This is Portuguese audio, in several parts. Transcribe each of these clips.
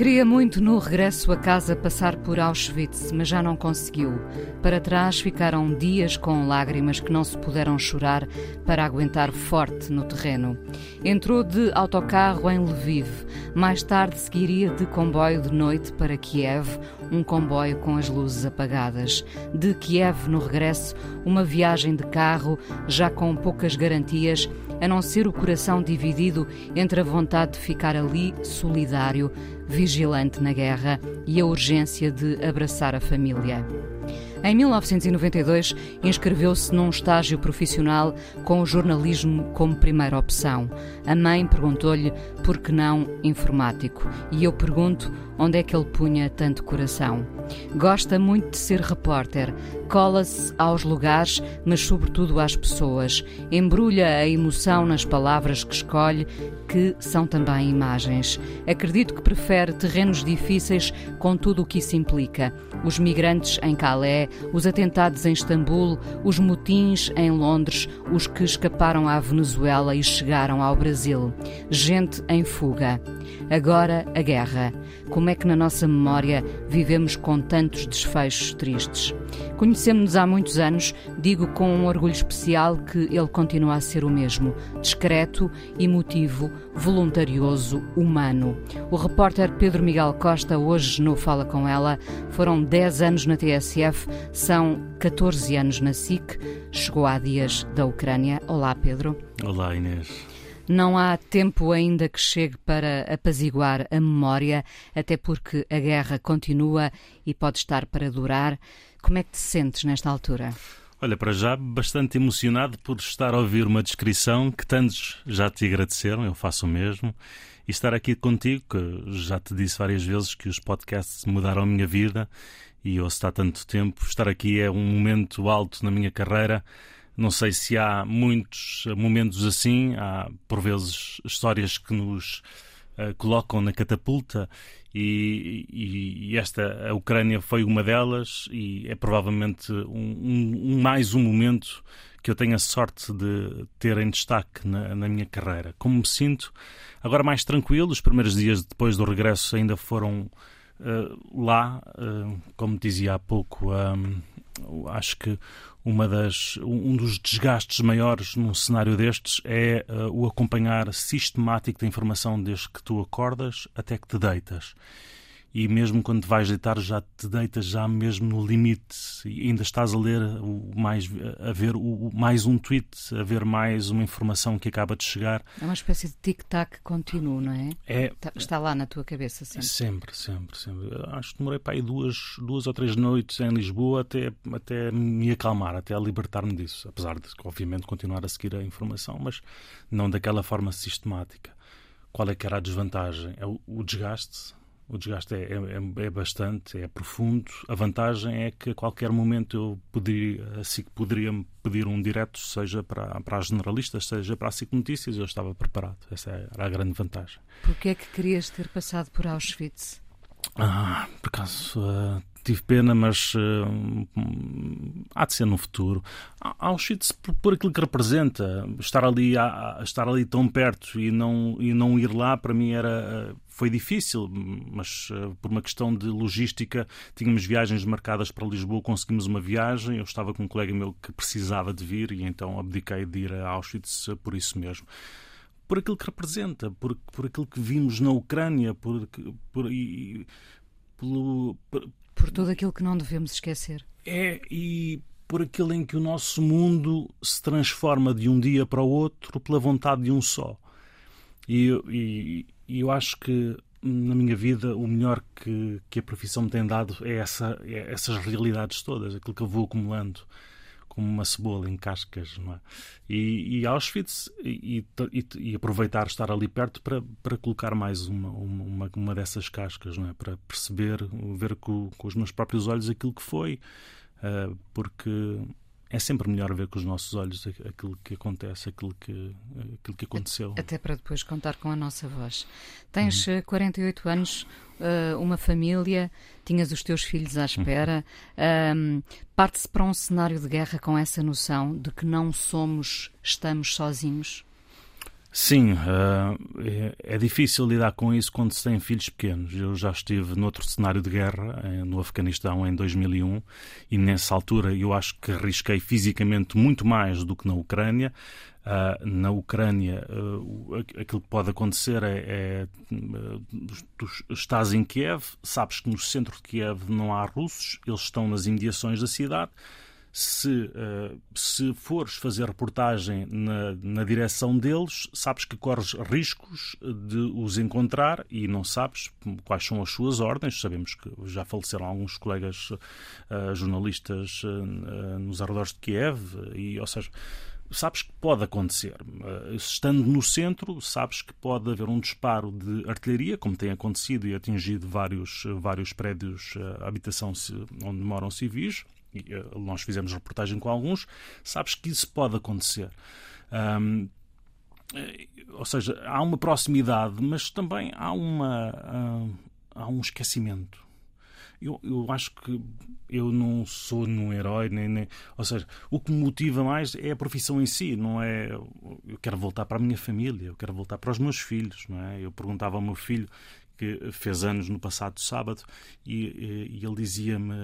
Queria muito no regresso a casa passar por Auschwitz, mas já não conseguiu. Para trás ficaram dias com lágrimas que não se puderam chorar para aguentar forte no terreno. Entrou de autocarro em Lviv. Mais tarde seguiria de comboio de noite para Kiev, um comboio com as luzes apagadas. De Kiev no regresso, uma viagem de carro, já com poucas garantias, a não ser o coração dividido entre a vontade de ficar ali solidário vigilante na guerra e a urgência de abraçar a família. Em 1992, inscreveu-se num estágio profissional com o jornalismo como primeira opção. A mãe perguntou-lhe por que não informático. E eu pergunto onde é que ele punha tanto coração. Gosta muito de ser repórter, cola-se aos lugares, mas sobretudo às pessoas. Embrulha a emoção nas palavras que escolhe, que são também imagens. Acredito que prefere terrenos difíceis com tudo o que isso implica. Os migrantes em Calais, os atentados em Istambul, os motins em Londres, os que escaparam à Venezuela e chegaram ao Brasil. Gente em fuga. Agora a guerra. Como é que na nossa memória vivemos com tantos desfechos tristes? Conhecemos-nos há muitos anos, digo com um orgulho especial que ele continua a ser o mesmo: discreto, emotivo, voluntarioso, humano. O repórter Pedro Miguel Costa, hoje no Fala Com Ela, foram 10 anos na TSF, são 14 anos na SIC, chegou há dias da Ucrânia. Olá, Pedro. Olá, Inês. Não há tempo ainda que chegue para apaziguar a memória, até porque a guerra continua e pode estar para durar. Como é que te sentes nesta altura? Olha, para já bastante emocionado por estar a ouvir uma descrição que tantos já te agradeceram, eu faço o mesmo, e estar aqui contigo, que já te disse várias vezes que os podcasts mudaram a minha vida e ouço há tanto tempo. Estar aqui é um momento alto na minha carreira não sei se há muitos momentos assim, há por vezes histórias que nos uh, colocam na catapulta e, e, e, esta, a Ucrânia foi uma delas e é provavelmente um, um, mais um momento que eu tenho a sorte de ter em destaque na, na, minha carreira. Como me sinto agora mais tranquilo, os primeiros dias depois do regresso ainda foram uh, lá, uh, como dizia há pouco, um, acho que uma das, um dos desgastes maiores num cenário destes é uh, o acompanhar sistemático da informação desde que tu acordas até que te deitas e mesmo quando vais deitar já te deitas já mesmo no limite. E ainda estás a ler o mais a ver o, mais um tweet a ver mais uma informação que acaba de chegar. É uma espécie de tic tac contínuo não é? é. Está lá na tua cabeça sempre. Sempre sempre sempre. Acho que demorei para aí duas duas ou três noites em Lisboa até até me acalmar até libertar-me disso. Apesar de obviamente continuar a seguir a informação mas não daquela forma sistemática. Qual é que era a desvantagem? É o, o desgaste o desgaste é, é, é, bastante, é profundo. A vantagem é que a qualquer momento eu poderia, assim, poderia pedir um direto, seja para, para as generalistas, seja para a SIC Notícias, eu estava preparado. Essa era a grande vantagem. Porquê é que querias ter passado por Auschwitz? Ah, por acaso uh, tive pena, mas uh, há de ser no futuro. Auschwitz, por, por aquilo que representa, estar ali, a, a, estar ali tão perto e não, e não ir lá, para mim era, foi difícil, mas uh, por uma questão de logística, tínhamos viagens marcadas para Lisboa, conseguimos uma viagem, eu estava com um colega meu que precisava de vir e então abdiquei de ir a Auschwitz por isso mesmo por aquilo que representa, por, por aquilo que vimos na Ucrânia, por, por, e, pelo, por, por tudo aquilo que não devemos esquecer. É, e por aquilo em que o nosso mundo se transforma de um dia para o outro pela vontade de um só. E, e, e eu acho que na minha vida o melhor que, que a profissão me tem dado é, essa, é essas realidades todas, aquilo que eu vou acumulando como uma cebola em cascas, não é? E, e Auschwitz e, e, e, aproveitar estar ali perto para, para colocar mais uma, uma, uma dessas cascas, não é? Para perceber, ver com, com os meus próprios olhos aquilo que foi, uh, porque é sempre melhor ver com os nossos olhos aquilo que acontece, aquilo que, aquilo que aconteceu. Até para depois contar com a nossa voz. Tens uhum. 48 eh, anos, eh, uma família, tinhas os teus filhos à espera. Uhum. Parte-se para um cenário de guerra com essa noção de que não somos, estamos sozinhos? Sim, uh, é, difícil lidar com isso quando se tem filhos pequenos. Eu já estive noutro cenário de guerra, no Afeganistão, em 2001, e nessa altura eu acho que arrisquei fisicamente muito mais do que na Ucrânia. Uh, na Ucrânia, uh, aquilo que pode acontecer é, é tu estás em Kiev, sabes que no centro de Kiev não há russos, eles estão nas imediações da cidade se, uh, se fores fazer reportagem na, na direção deles, sabes que corres riscos de os encontrar e não sabes quais são as suas ordens. Sabemos que já faleceram alguns colegas uh, jornalistas uh, nos arredores de Kiev, e, ou seja, sabes que pode acontecer. Estando no centro, sabes que pode haver um disparo de artilharia, como tem acontecido e atingido vários, vários prédios, habitação onde moram civis nós fizemos reportagem com alguns, sabes que isso pode acontecer. Um, eh, ou seja, há uma proximidade, mas também há, uma, uh, há um esquecimento. Eu, eu acho que eu não sou um herói, nem, nem, ou seja, o que me motiva mais é a profissão em si, não é eu quero voltar para a minha família, eu quero voltar para os meus filhos, não é? Eu perguntava ao meu filho que fez anos no passado sábado, e, e ele dizia-me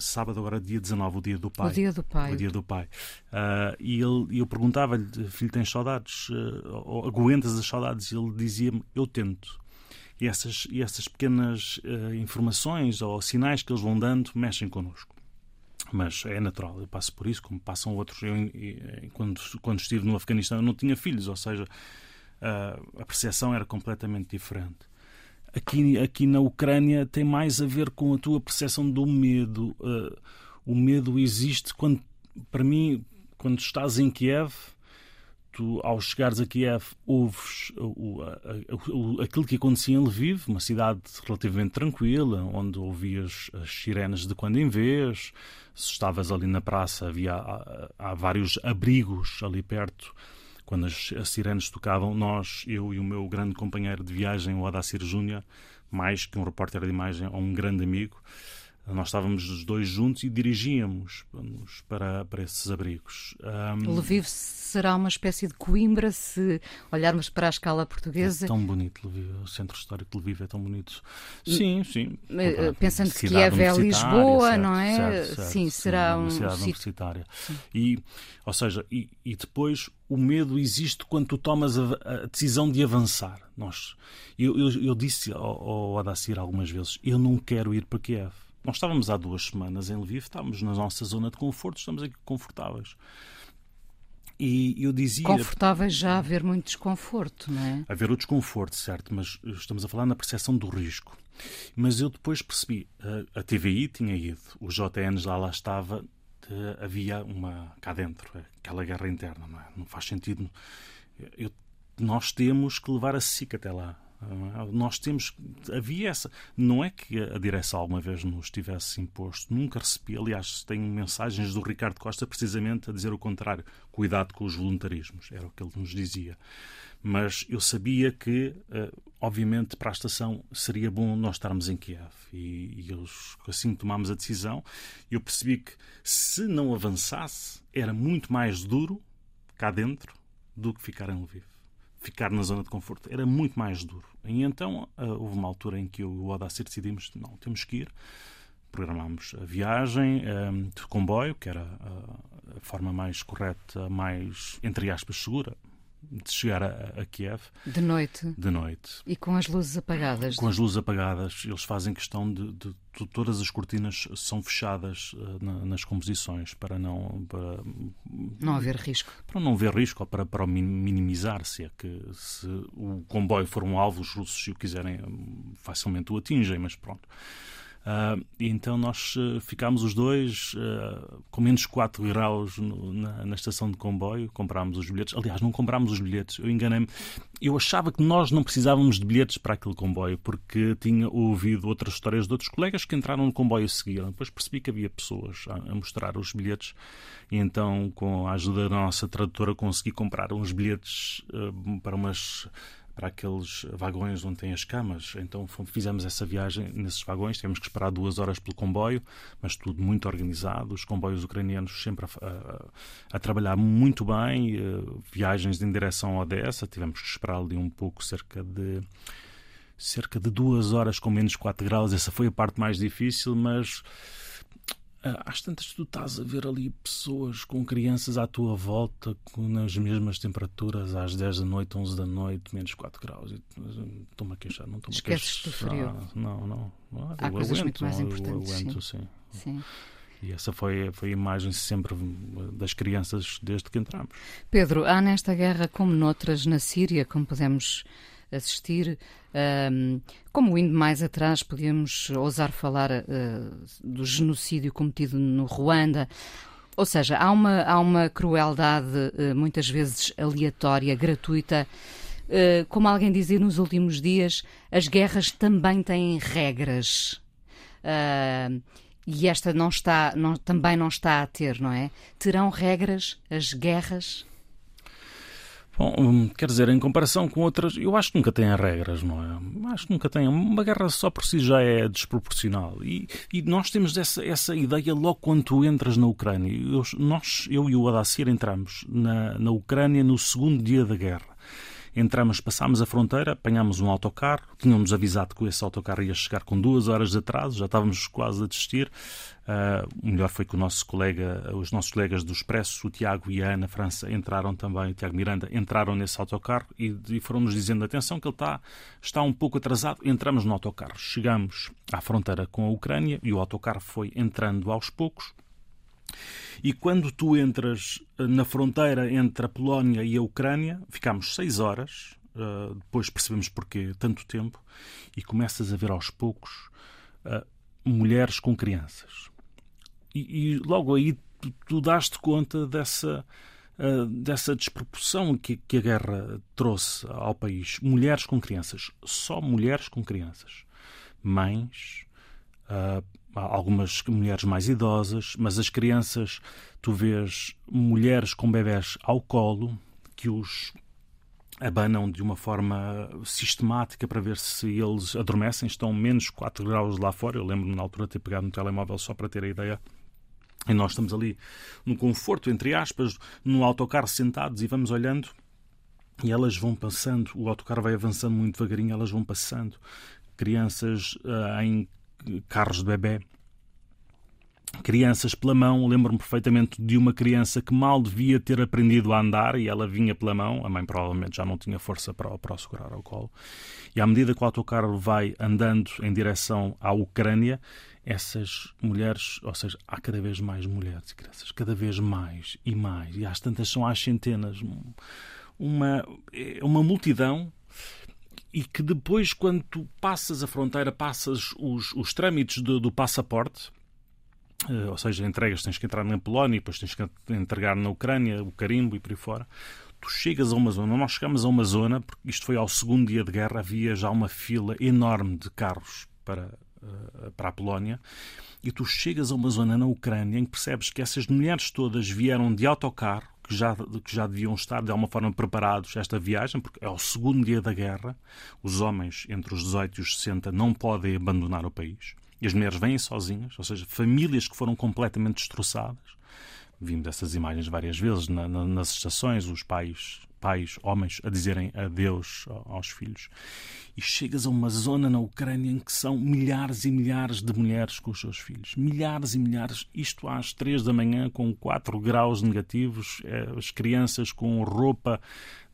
sábado, agora dia 19, o dia do pai. O dia do pai. O dia do pai. Uh, e ele, eu perguntava-lhe, filho, tens saudades? Uh, aguentas as saudades? E ele dizia-me, eu tento. E essas, e essas pequenas uh, informações ou sinais que eles vão dando mexem connosco mas é natural, eu passo por isso, como passam outros. Eu, quando, quando estive no Afeganistão, eu não tinha filhos, ou seja, a percepção era completamente diferente aqui, aqui na Ucrânia tem mais a ver com a tua percepção do medo. Uh, o medo existe quando, para mim, quando estás em Kiev, tu, ao chegares a Kiev, ouves o, o, aquilo que acontecia em Lviv, uma cidade relativamente tranquila, onde ouvias as sirenes de quando em vez. Se estavas ali na praça, havia há, há vários abrigos ali perto quando as, as sirenes tocavam, nós, eu e o meu grande companheiro de viagem, o Adacir Júnior, mais que um repórter de imagem ou um grande amigo, nós estávamos os dois juntos e dirigíamos para, para esses abrigos. Um, Lviv será uma espécie de Coimbra se olharmos para a escala portuguesa. É tão bonito, Lviv. O centro histórico de Lviv é tão bonito. Sim, sim. Uh, pensando que Kiev é Lisboa, certo, não é? Certo, certo, sim, será sim, um cidade sítio. universitária. E, ou seja, e, e, depois o medo existe quando tu tomas a, a decisão de avançar. Nós, eu, eu, eu disse ao, ao Adacir algumas vezes, eu não quero ir para Kiev nós estávamos há duas semanas em Lviv, estávamos na nossa zona de conforto, estamos aqui confortáveis. E eu dizia. Confortáveis já a haver muito desconforto, não é? Haver o desconforto, certo, mas estamos a falar na percepção do risco. Mas eu depois percebi, a, a TVI tinha ido, o JN já lá estava, havia uma cá dentro, aquela guerra interna, não é? Não faz sentido. Eu, nós temos que levar a SIC até lá. Nós temos. Havia essa. Não é que a direção alguma vez nos tivesse imposto, nunca recebi. Aliás, tenho mensagens do Ricardo Costa precisamente a dizer o contrário. Cuidado com os voluntarismos, era o que ele nos dizia. Mas eu sabia que, eh, obviamente, para a estação seria bom nós estarmos em Kiev. E, e assim tomámos a decisão. Eu percebi que se não avançasse, era muito mais duro cá dentro do que ficar em Lviv ficar na zona de conforto era muito mais duro. E então uh, houve uma altura em que eu e o Odacir decidimos: não, temos que ir. Programámos a viagem eh, de comboio, que era a, a forma mais correta, mais, entre aspas, segura, de chegar a, a, Kiev. De noite. De noite. E com as luzes apagadas. Com as luzes apagadas. Eles fazem questão de, de, de todas as cortinas são fechadas uh, na, nas composições para não para não haver risco. Para não haver risco ou para para minimizar se é que se o comboio for um alvo os russos se o quiserem facilmente o atingem, mas pronto. Uh, então nós uh, ficámos os dois uh, com menos 4 graus no, na, na, estação de comboio, comprámos os bilhetes. Aliás, não comprámos os bilhetes, eu enganei-me. Eu achava que nós não precisávamos de bilhetes para aquele comboio, porque tinha ouvido outras histórias de outros colegas que entraram no comboio e seguiram. Depois percebi que havia pessoas a, a mostrar os bilhetes, e então, com a ajuda da nossa tradutora, consegui comprar uns bilhetes para umas para aqueles vagões onde tem as camas. Então fizemos essa viagem nesses vagões, tivemos que esperar duas horas pelo comboio, mas tudo muito organizado. Os comboios ucranianos sempre a, a, a trabalhar muito bem, uh, viagens em direção a Odessa, tivemos que esperar ali um pouco, cerca de cerca de duas horas com menos 4 graus. Essa foi a parte mais difícil, mas às tantas tu estás a ver ali pessoas com crianças à tua volta com, nas mesmas temperaturas às 10 da noite, 11 da noite, menos 4 graus. Estou-me a queixar, não estou-me a queixar. Esqueces do frio. Ah, não, não. Ah, Há coisas aguento, muito mais importantes. aguento, sim. sim. sim. E essa foi, foi a imagem sempre das crianças desde que entramos. Pedro, há nesta guerra, como noutras na Síria, como podemos assistir. Um, como indo mais atrás, podíamos ousar falar uh, do genocídio cometido no Ruanda. Ou seja, há uma, há uma crueldade uh, muitas vezes aleatória, gratuita. Uh, como alguém dizia nos últimos dias, as guerras também têm regras. e esta não está, não, também não está a ter, não é? Terão regras as guerras? Bom, hum, quer dizer, em comparação com outras, eu acho que nunca tem regras, não é? Acho que nunca tem. Uma guerra só por si já é desproporcional. E, e nós temos essa, essa ideia logo quando tu entras na Ucrânia. Eu, nós, eu e o Adacir entramos na, na Ucrânia no segundo dia da guerra. Entramos, passámos a fronteira, apanhámos um autocarro, tínhamos avisado que esse autocarro ia chegar com duas horas de atraso, já estávamos quase a desistir. Uh, o melhor foi que o nosso colega, os nossos colegas do Expresso, o Tiago e a Ana França, entraram também, o Tiago Miranda, entraram nesse autocarro e, e foram-nos dizendo: atenção, que ele está, está um pouco atrasado. Entramos no autocarro, chegamos à fronteira com a Ucrânia e o autocarro foi entrando aos poucos. E quando tu entras eh, na fronteira entre a Polónia e a Ucrânia, ficámos seis horas, uh, depois percebemos porquê tanto tempo, e começas a ver aos poucos uh, mulheres com crianças. E, e logo aí tu, tu daste conta dessa, uh, dessa desproporção que, que a guerra trouxe ao país. Mulheres com crianças. Só mulheres com crianças. Mães, algumas mulheres mais idosas, mas as crianças, tu vês mulheres com bebés ao colo que os abanam de uma forma sistemática para ver se eles adormecem. Estão menos 4 graus lá fora. Eu lembro-me na altura de ter pegado no telemóvel só para ter a ideia. E nós estamos ali no conforto, entre aspas, no autocarro sentados e vamos olhando e elas vão passando. O autocarro vai avançando muito devagarinho, elas vão passando. Crianças uh, em carros de bebê, crianças pela mão. Lembro-me perfeitamente de uma criança que mal devia ter aprendido a andar e ela vinha pela mão. A mãe provavelmente já não tinha força para, para segurar ao colo. E à medida que o autocarro vai andando em direção à Ucrânia, essas mulheres, ou seja, há cada vez mais mulheres e crianças, cada vez mais e mais, e às tantas são às centenas. Uma, é uma multidão e que depois, quando tu passas a fronteira, passas os, os trâmites do, do passaporte, uh, ou seja, entregas, tens que entrar na Polónia, depois tens que entregar na Ucrânia, o carimbo e por aí fora. Tu chegas a uma zona, nós chegamos a uma zona, porque isto foi ao segundo dia de guerra, havia já uma fila enorme de carros para, uh, para a Polónia, e tu chegas a uma zona na Ucrânia em que percebes que essas mulheres todas vieram de autocarro, que já, que já deviam estar de alguma forma preparados esta viagem, porque é o segundo dia da guerra. Os homens entre os 18 e os 60 não podem abandonar o país. E as mulheres vêm sozinhas, ou seja, famílias que foram completamente destroçadas. Vimos essas imagens várias vezes na, na, nas estações, os pais pais, homens, a dizerem adeus aos filhos. E chegas a uma zona na Ucrânia em que são milhares e milhares de mulheres com os seus filhos. Milhares e milhares. Isto às três da manhã, com 4 graus negativos, é, as crianças com roupa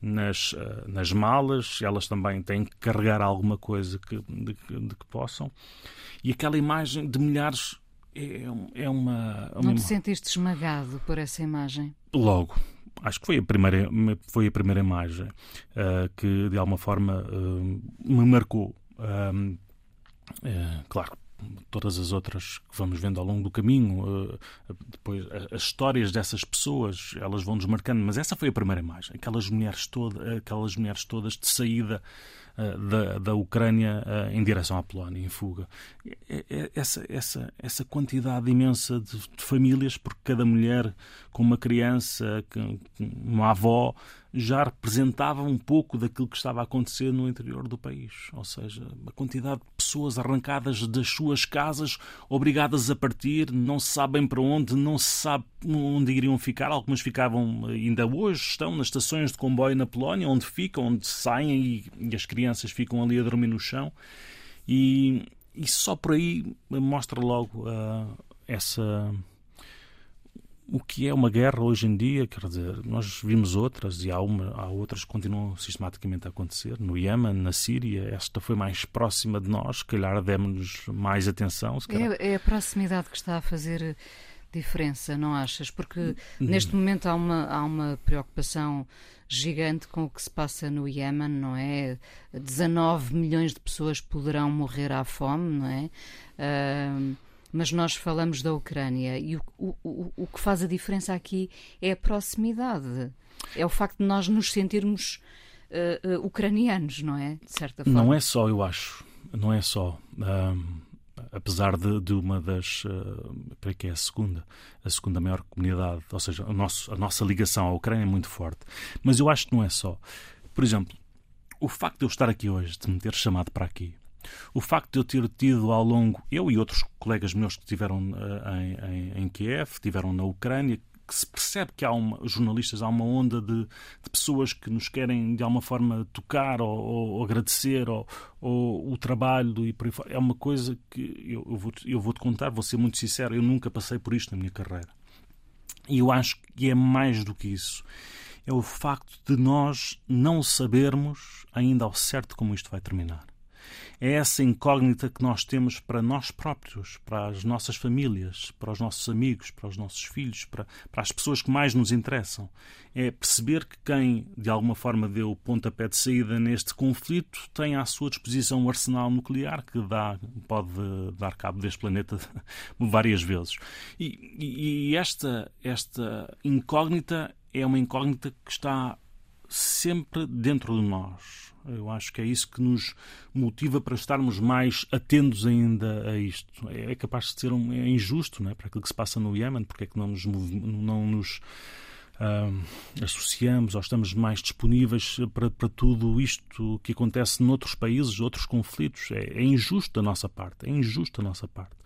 nas, eh, nas malas, elas também têm que carregar alguma coisa que, de, de que possam. E aquela imagem de milhares é, é uma, é uma. Não te sentiste esmagado por essa imagem? Logo, acho que foi a primeira, foi a primeira imagem uh, que de alguma forma uh, me marcou. Uh, claro, todas as outras que vamos vendo ao longo do caminho, depois as histórias dessas pessoas, elas vão nos marcando, mas essa foi a primeira imagem, aquelas mulheres todas, aquelas mulheres todas de saída da, da Ucrânia em direção à Polónia, em fuga. Essa, essa, essa quantidade imensa de, de famílias, porque cada mulher com uma criança, uma avó, já representava um pouco daquilo que estava a acontecer no interior do país. Ou seja, a quantidade de pessoas arrancadas das suas casas, obrigadas a partir, não se sabem para onde, não se sabe onde iriam ficar. Algumas ficavam, ainda hoje, estão nas estações de comboio na Polónia, onde ficam, onde saem e, e as crianças ficam ali a dormir no chão. E, e só por aí mostra logo uh, essa o que é uma guerra hoje em dia, quer dizer, nós vimos outras e há, uma, há outras que continuam sistematicamente a acontecer. No Iémen, na Síria, esta foi mais próxima de nós, se calhar demos mais atenção. É, é, a proximidade que está a fazer diferença, não achas? Porque neste momento há uma, há uma preocupação gigante com o que se passa no Iémen, não é? 19 milhões de pessoas poderão morrer à fome, não é? Uh, mas nós falamos da Ucrânia e o, o, o que faz a diferença aqui é a proximidade. É o facto de nós nos sentirmos uh, uh, ucranianos, não é? De certa forma. Não é só, eu acho. Não é só. Um, apesar de, de, uma das. Uh, para que é a segunda? A segunda maior comunidade. Ou seja, o nosso, a nossa ligação à Ucrânia é muito forte. Mas eu acho que não é só. Por exemplo, o facto de eu estar aqui hoje, de me ter chamado para aqui, o facto de eu ter tido ao longo, eu e outros colegas meus que estiveram uh, em, em, em, Kiev, estiveram na Ucrânia, que se percebe que há uma, jornalistas, há uma onda de, de pessoas que nos querem de alguma forma tocar ou, ou agradecer ou, ou, o trabalho e por aí fora. É uma coisa que eu, eu, vou, eu vou te contar, vou ser muito sincero, eu nunca passei por isto na minha carreira. E eu acho que é mais do que isso. É o facto de nós não sabermos ainda ao certo como isto vai terminar é essa incógnita que nós temos para nós próprios, para as nossas famílias, para os nossos amigos, para os nossos filhos, para, para as pessoas que mais nos interessam. É perceber que quem, de alguma forma, deu o pontapé de saída neste conflito tem à sua disposição um arsenal nuclear que dá, pode dar cabo deste planeta várias vezes. E, e, e esta, esta incógnita é uma incógnita que está sempre dentro de nós eu acho que é isso que nos motiva para estarmos mais atentos ainda a isto. É, é capaz de ser um, é injusto não é? para aquilo que se passa no Iémen, porque é que não nos, não nos uh, associamos ou estamos mais disponíveis para, para tudo isto que acontece noutros países, outros conflitos. É, é injusto da nossa parte, é injusto da nossa parte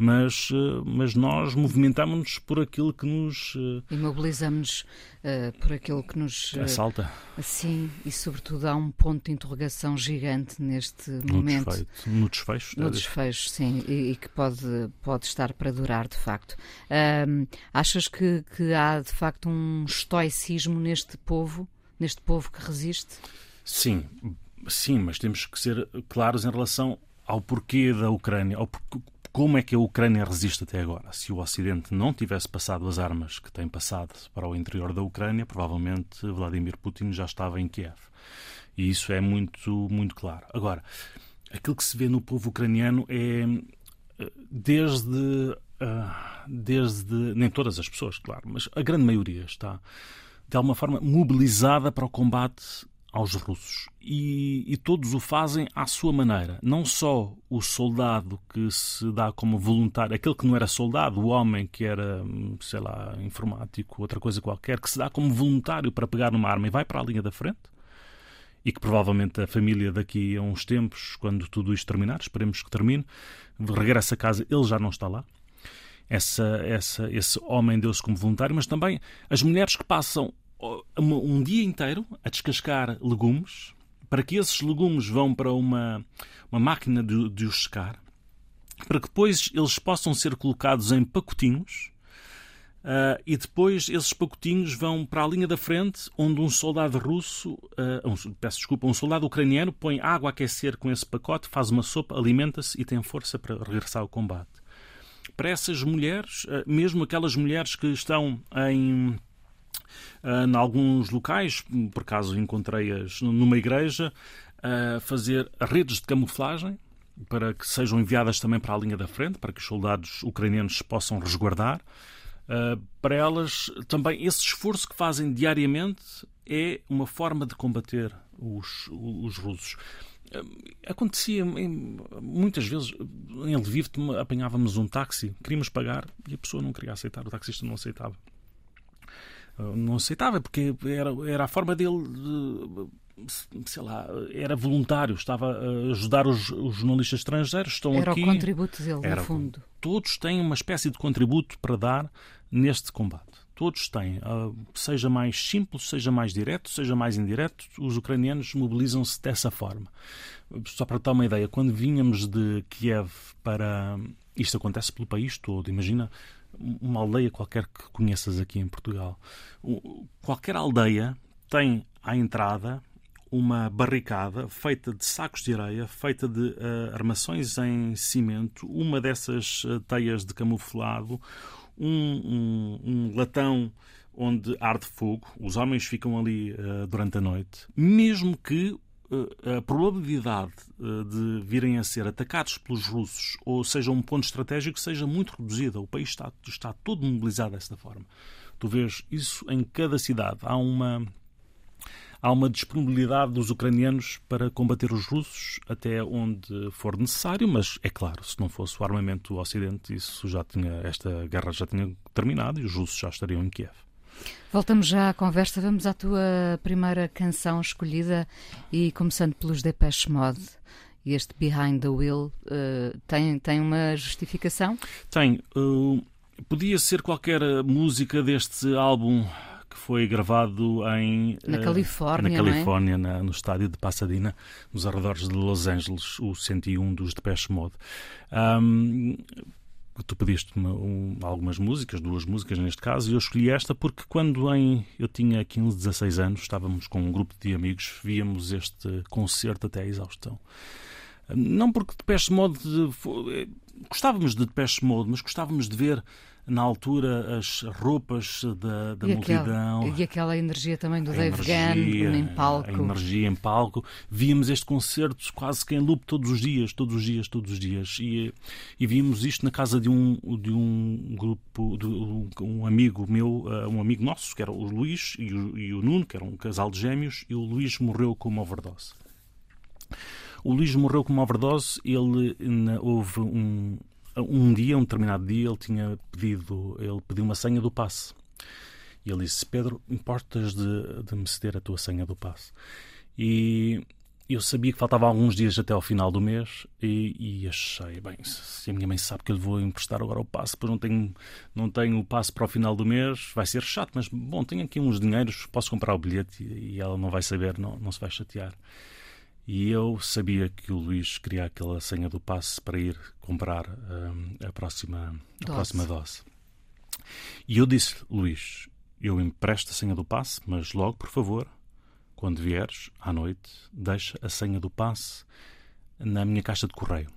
mas, eh, mas nós movimentamos-nos por aquilo que nos. Eh, Imobilizamos-nos uh, por aquilo que nos. Uh, assalta. Sim, e sobretudo há um ponto de interrogação gigante neste no momento. Desfeito, no desfecho. No desfecho, sim, e, e, que pode, pode estar para durar, de facto. Uh, achas que, que há, de facto, um estoicismo neste povo, neste povo que resiste? Sim, sim, mas temos que ser claros em relação ao porquê da Ucrânia, ao porquê, como é que a Ucrânia resiste até agora? Se o Ocidente não tivesse passado as armas que tem passado para o interior da Ucrânia, provavelmente Vladimir Putin já estava em Kiev. E isso é muito, muito claro. Agora, aquilo que se vê no povo ucraniano é eh, desde, ah, desde nem todas as pessoas, claro, mas a grande maioria está de alguma forma mobilizada para o combate aos russos. E, e, todos o fazem à sua maneira. Não só o soldado que se dá como voluntário, aquele que não era soldado, o homem que era, sei lá, informático, outra coisa qualquer, que se dá como voluntário para pegar numa arma e vai para a linha da frente. E que provavelmente a família daqui a uns tempos, quando tudo isto terminar, esperemos que termine, regressa a casa, ele já não está lá. Essa, essa, esse homem deu-se como voluntário, mas também as mulheres que passam um dia inteiro a descascar legumes. Para que esses legumes vão para uma, uma máquina de, de os secar, para que depois eles possam ser colocados em pacotinhos. Uh, e depois esses pacotinhos vão para a linha da frente, onde um soldado russo, uh, um, peço desculpa, um soldado ucraniano põe água a aquecer com esse pacote, faz uma sopa, alimenta-se e tem força para regressar ao combate. Para essas mulheres, uh, mesmo aquelas mulheres que estão em uh, em alguns locais, por acaso encontrei-as numa igreja, a fazer redes de camuflagem para que sejam enviadas também para a linha da frente, para que os soldados ucranianos se possam resguardar. Uh, para elas, também esse esforço que fazem diariamente é uma forma de combater os, os russos. Uh, acontecia muitas vezes em Lviv apanhávamos um táxi, queríamos pagar e a pessoa não queria aceitar, o taxista não aceitava. Não aceitava porque era, era a forma dele sei lá, era voluntário, estava a ajudar os, os jornalistas estrangeiros, estão era aqui. O contributo dele, era, no fundo. Todos têm uma espécie de contributo para dar neste combate. Todos têm, ah, seja mais simples, seja mais direto, seja mais indireto, os ucranianos mobilizam-se dessa forma. Só para dar uma ideia, quando vinhamos de Kiev para. Isto acontece pelo país todo, imagina uma aldeia qualquer que conheças aqui em Portugal. Qualquer aldeia tem à entrada uma barricada feita de sacos de areia, feita de uh, armações em cimento, uma dessas uh, teias de camuflado, um, um, um, latão onde arde fogo, os homens ficam ali uh, durante a noite, mesmo que a probabilidade de virem a ser atacados pelos russos ou seja um ponto estratégico seja muito reduzida. O país está, está todo mobilizado desta forma. Tu vês isso em cada cidade. Há uma há uma disponibilidade dos ucranianos para combater os russos até onde for necessário, mas é claro, se não fosse o armamento do Ocidente, isso já tinha, esta guerra já tinha terminado e os russos já estariam em Kiev. Voltamos já à conversa, vamos à tua primeira canção escolhida e começando pelos Depeche Mode. Este Behind the Wheel uh, tem, tem uma justificação? Tem. Uh, podia ser qualquer música deste álbum que foi gravado em na eh, Califórnia, na Califórnia, é? na, no estádio de Pasadena, nos arredores de Los Angeles, o 101 dos Depeche Mode. Um, tu pediste-me um, algumas músicas, duas músicas neste caso, e eu escolhi esta porque quando em, eu tinha 15, 16 anos, estávamos com um grupo de amigos, víamos este concerto até à exaustão. Não porque Depeche Mode... Eh, gostávamos de Depeche Mode, mas gostávamos de ver na altura as roupas da, da e multidão. Aquela, e aquela energia também do Dave Gunn em palco. A energia em palco. Víamos este concerto quase que em loop todos os dias, todos os dias, todos os dias. E, e víamos isto na casa de um, de um grupo, de um amigo meu, eh, um amigo nosso, que era o Luís e o, e o Nuno, que era um casal de gêmeos, e o Luís morreu com uma overdose. O Luís morreu com uma overdose, ele houve um, um dia, um determinado dia, ele tinha pedido, ele pediu uma senha do passe. E ele disse: Pedro, importas de, de me ceder a tua senha do passe? E eu sabia que faltava alguns dias até ao final do mês e, e, achei, bem, se a minha mãe sabe que eu lhe vou emprestar agora o passe, depois não tenho, não tenho o passe para o final do mês, vai ser chato, mas bom, tenho aqui uns dinheiros, posso comprar o bilhete e, e ela não vai saber, não, não se vai chatear. E eu sabia que o Luís queria aquela senha do passe para ir comprar um, a, próxima, a dose. próxima dose. E eu disse, Luís, eu empresto a senha do passe, mas logo, por favor, quando vieres à noite, deixa a senha do passe na minha caixa de correio.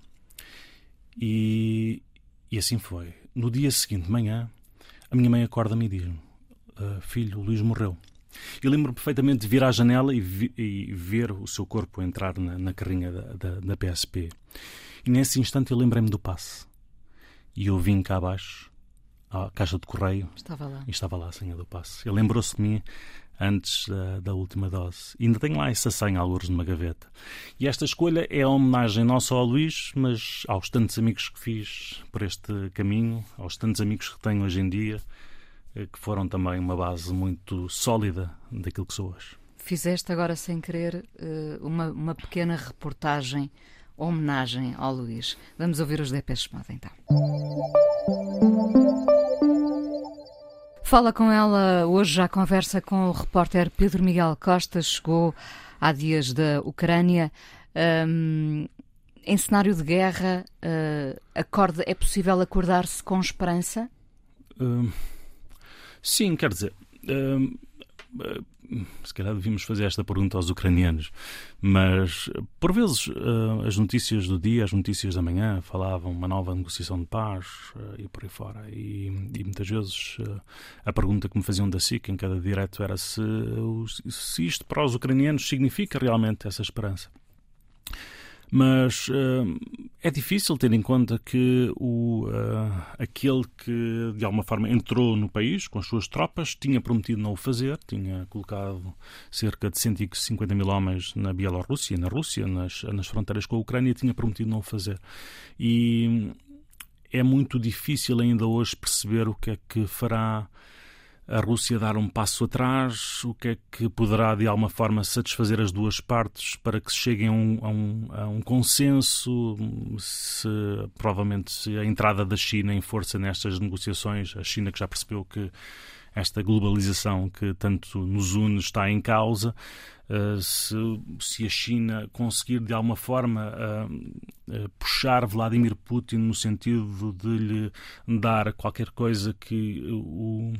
E, e assim foi. No dia seguinte de manhã, a minha mãe acorda-me e diz-me: ah, Filho, o Luís morreu. Eu lembro perfeitamente de vir à janela e, vi, e ver o seu corpo entrar na, na carrinha da, da, da, PSP. E nesse instante eu lembrei-me do passe. E eu vim cá abaixo, à caixa de correio. Estava lá. E estava lá a senha do passe. Ele lembrou-se de mim antes da, da, última dose. E ainda tenho lá essa senha, alguns numa gaveta. E esta escolha é a homenagem não só ao Luís, mas aos tantos amigos que fiz por este caminho, aos tantos amigos que tenho hoje em dia que foram também uma base muito sólida daquilo que sou hoje. Fizeste agora, sem querer, eh, uma, uma pequena reportagem, homenagem ao Luís. Vamos ouvir os Depeche Mode, então. Fala com ela hoje, já conversa com o repórter Pedro Miguel Costa, chegou há dias da Ucrânia. Um, em cenário de guerra, uh, acorda, é possível acordar-se com esperança? Um Sim, quer dizer. Uh, uh, se calhar devíamos fazer esta pergunta aos ucranianos, mas por vezes uh, as notícias do dia, as notícias da manhã falavam uma nova negociação de paz uh, e por aí fora. E, e muitas vezes a pergunta que me faziam da SIC em cada direto era se, se isto para os ucranianos significa realmente essa esperança. Mas é difícil ter em conta que o, uh, aquele que de alguma forma entrou no país com as suas tropas tinha prometido não o fazer, tinha colocado cerca de 150 mil homens na Bielorrússia, na Rússia, nas, nas fronteiras com a Ucrânia, tinha prometido não o fazer. E é muito difícil ainda hoje perceber o que é que fará a Rússia dar um passo atrás? O que é que poderá, de alguma forma, satisfazer as duas partes para que se cheguem a um, a um, a um consenso? Se, provavelmente, se a entrada da China em força nestas negociações, a China que já percebeu que esta globalização que tanto nos une está em causa, uh, se, se, a China conseguir de alguma forma uh, uh, puxar Vladimir Putin no sentido de lhe dar qualquer coisa que o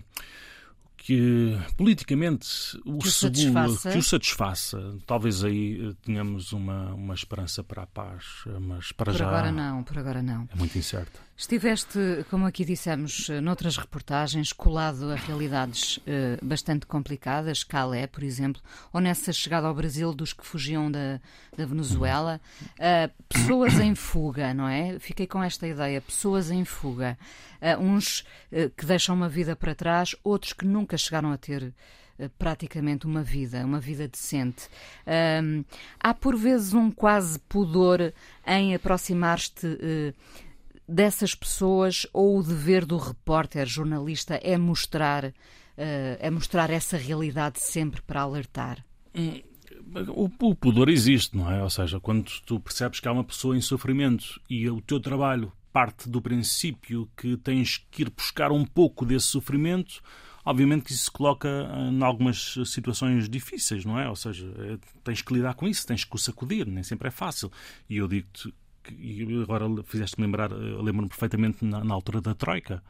que politicamente o, que o, satisfaça. que o satisfaça. Talvez aí eh, tenhamos uma, uma esperança para a paz, mas para por já. Por agora não, por agora não. É muito incerto. Estiveste, como aqui dissemos, eh, noutras reportagens, colado a realidades uh, bastante complicadas, Calais, por exemplo, ou nessa chegada ao Brasil dos que fugiam da, da Venezuela. Uh, pessoas em fuga, não é? Fiquei com esta ideia: pessoas em fuga. Uh, uns que deixam uma vida para trás, outros que nunca chegaram a ter praticamente uma vida, uma vida decente. Há por vezes um quase pudor em aproximar-te uh, dessas pessoas ou o dever do repórter, jornalista, é mostrar, uh, é mostrar essa realidade sempre para alertar? Hum, o, o pudor existe, não é? Ou seja, quando tu percebes que há uma pessoa em sofrimento e o teu trabalho parte do princípio que tens que ir buscar um pouco desse sofrimento, obviamente que isso se coloca eh, em algumas situações difíceis, não é? Ou seja, é, tens que lidar com isso, tens que o sacudir, nem sempre é fácil. E eu digo-te e agora fizeste-me lembrar, eh, lembro-me perfeitamente na, na, altura da Troika,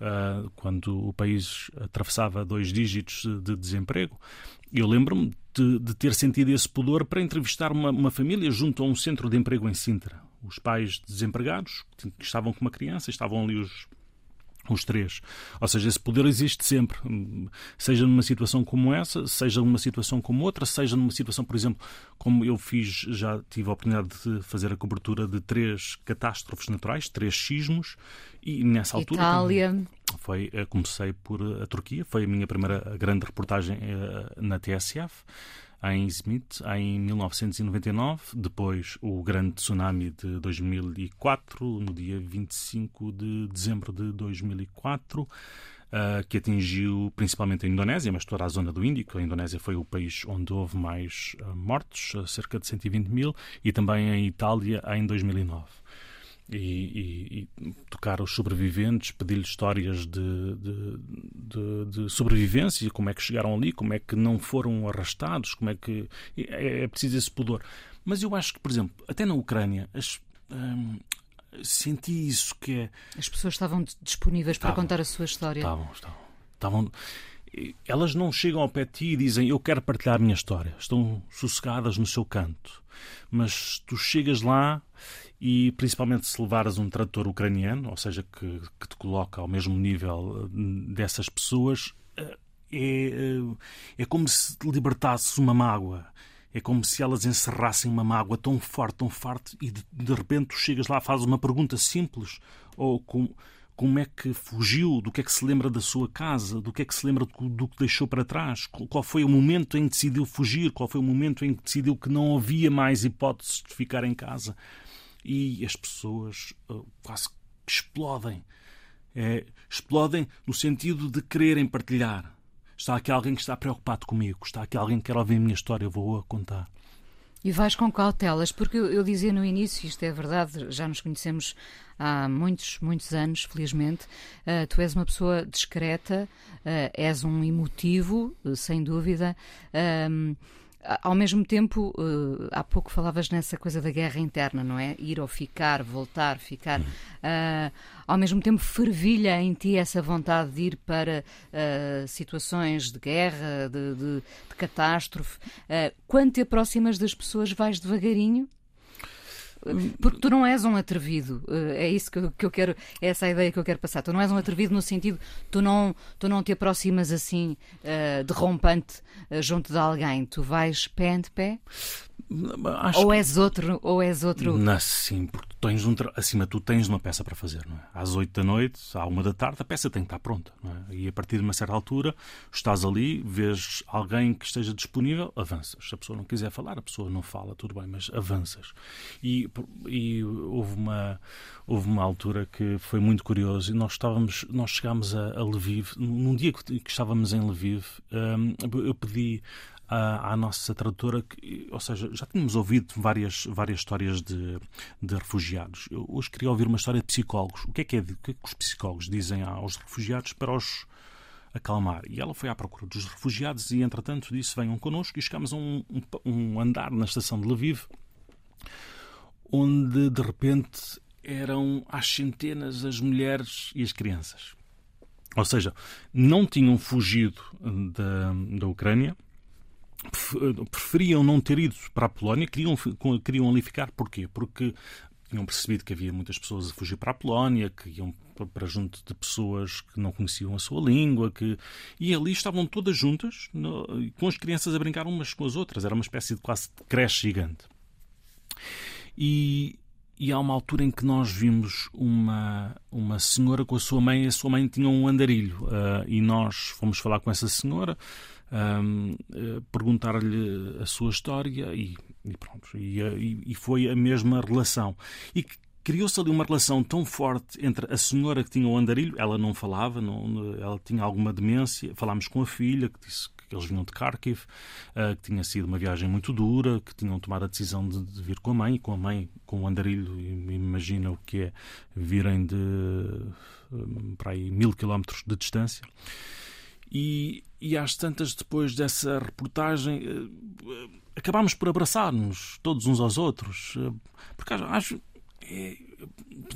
uh, quando o país atravessava dois dígitos de desemprego. Eu lembro-me de, de, ter sentido esse pudor para entrevistar uma, uma, família junto a um centro de emprego em Sintra. Os pais desempregados, que estavam com uma criança, estavam ali os, os três. Ou seja, esse poder existe sempre, seja numa situação como essa, seja numa situação como outra, seja numa situação, por exemplo, como eu fiz, já tive a oportunidade de fazer a cobertura de três catástrofes naturais, três sismos, e nessa altura. Itália. Foi, eh, comecei por a Turquia, foi a minha primeira grande reportagem eh, na TSF em Izmit em 1999, depois o grande tsunami de 2004, no dia 25 de dezembro de 2004, uh, ah, que atingiu principalmente a Indonésia, mas toda a zona do Índico. A Indonésia foi o país onde houve mais uh, mortos, uh, cerca de 120 mil, e também a Itália em 2009 e, e, e, tocar os sobreviventes, pedir-lhes histórias de, de, de, de, sobrevivência, como é que chegaram ali, como é que não foram arrastados, como é que. É, é preciso esse pudor. Mas eu acho que, por exemplo, até na Ucrânia, as, hum, senti isso que é. As pessoas estavam disponíveis estavam, para contar a sua história. Estavam, estavam. estavam elas não chegam ao pé de ti e dizem eu quero partilhar a minha história. Estão sossegadas no seu canto. Mas tu chegas lá e principalmente se levares um tradutor ucraniano, ou seja, que, que te coloca ao mesmo nível eh, dessas pessoas, eh, é, eh, é como se libertasse uma mágoa. É como se elas encerrassem uma mágoa tão forte, tão forte, e de, de repente tu chegas lá, fazes uma pergunta simples, ou com, como é que fugiu, do que é que se lembra da sua casa, do que é que se lembra do, do, que deixou para trás, qual foi o momento em que decidiu fugir, qual foi o momento em que decidiu que não havia mais hipóteses de ficar em casa e as pessoas uh, quase que explodem. É, explodem no sentido de quererem partilhar. Está aqui alguém que está preocupado comigo, está aqui alguém que quer ouvir a minha história, eu vou-a contar. E vais com cautelas, porque eu, eu, dizia no início, isto é verdade, já nos conhecemos há muitos, muitos anos, felizmente. Uh, tu és uma pessoa discreta, uh, és um emotivo, sem dúvida ao mesmo tempo, uh, há pouco falavas nessa coisa da guerra interna, não é? Ir ou ficar, voltar, ficar. Uh, ao mesmo tempo, fervilha em ti essa vontade de ir para uh, situações de guerra, de, de, de catástrofe. quando te aproximas das pessoas, vais devagarinho? Porque tu não és um atrevido, eh, é isso que eu, que eu quero, é essa a ideia que eu quero passar. Tu não és um atrevido no sentido, tu não, tu não te aproximas assim, uh, derrompante, uh, junto de alguém. Tu vais pé ante pé? Acho ou és outro, ou és outro. Não, sim, porque tens um acima de tudo tens uma peça para fazer, não é? Às oito da noite, à uma da tarde, a peça tem que estar pronta, é? E a partir de uma certa altura, estás ali, vês alguém que esteja disponível, avanças. Se a pessoa não quiser falar, a pessoa não fala, tudo bem, mas avanças. E, e houve uma houve uma altura que foi muito curioso e nós estávamos, nós chegámos a, a Lviv, num dia que, que estávamos em Lviv, um, eu pedi à, nossa tradutora, que, ou seja, já tínhamos ouvido várias, várias histórias de, de refugiados. Eu hoje queria ouvir uma história de psicólogos. O que é que, é, que, é que os psicólogos dizem aos refugiados para os acalmar? E ela foi à procura dos refugiados e, entretanto, disse: venham connosco. E chegámos a um, um, um andar na estação de Lviv, onde de repente eram às centenas as mulheres e as crianças. Ou seja, não tinham fugido da, da Ucrânia, preferiam não ter ido para a Polónia, queriam, queriam ali ficar. Porquê? Porque tinham percebido que havia muitas pessoas a fugir para a Polónia, que iam para junto de pessoas que não conheciam a sua língua, que e ali estavam todas juntas, no... com as crianças a brincar umas com as outras. Era uma espécie de quase de creche gigante. E, e há uma altura em que nós vimos uma, uma senhora com a sua mãe, e a sua mãe tinha um andarilho, uh, e nós fomos falar com essa senhora um, eh, perguntar-lhe a sua história e, e pronto. E, eh, e, foi a mesma relação. E criou-se ali uma relação tão forte entre a senhora que tinha o andarilho, ela não falava, não, ela tinha alguma demência, falámos com a filha, que disse que eles vinham de Kharkiv, uh, que tinha sido uma viagem muito dura, que tinham tomado a decisão de, de vir com a mãe, e com a mãe, com o andarilho, imagina o que é virem de para aí mil quilómetros de distância. E, e às tantas, depois dessa reportagem, eh, acabámos por abraçar-nos todos uns aos outros. Eh, porque acho. É,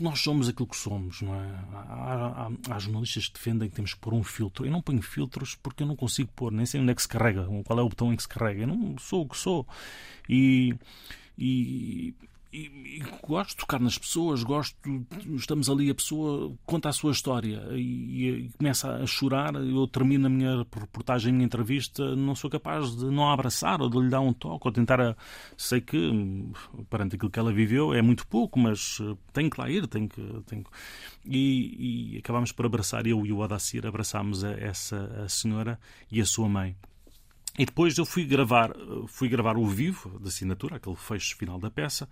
nós somos aquilo que somos, não é? Há, há, há, jornalistas que defendem que temos que pôr um filtro. Eu não ponho filtros porque eu não consigo pôr, nem sei onde é que se carrega, qual é o botão em que se carrega. Eu não sou o que sou. E, e, e, e, gosto de tocar nas pessoas, gosto, estamos ali, a pessoa conta a sua história e, e, começa a chorar. Eu termino a minha reportagem, a minha entrevista, não sou capaz de não abraçar ou de lhe dar um toque ou tentar. A... Sei que, perante aquilo que ela viveu, é muito pouco, mas eh, tenho que lá ir. Tenho que, tenho... E, e acabámos por abraçar, eu e o Odacir abraçámos a, essa a senhora e a sua mãe. E depois eu fui gravar, fui gravar o vivo da assinatura, aquele fecho final da peça,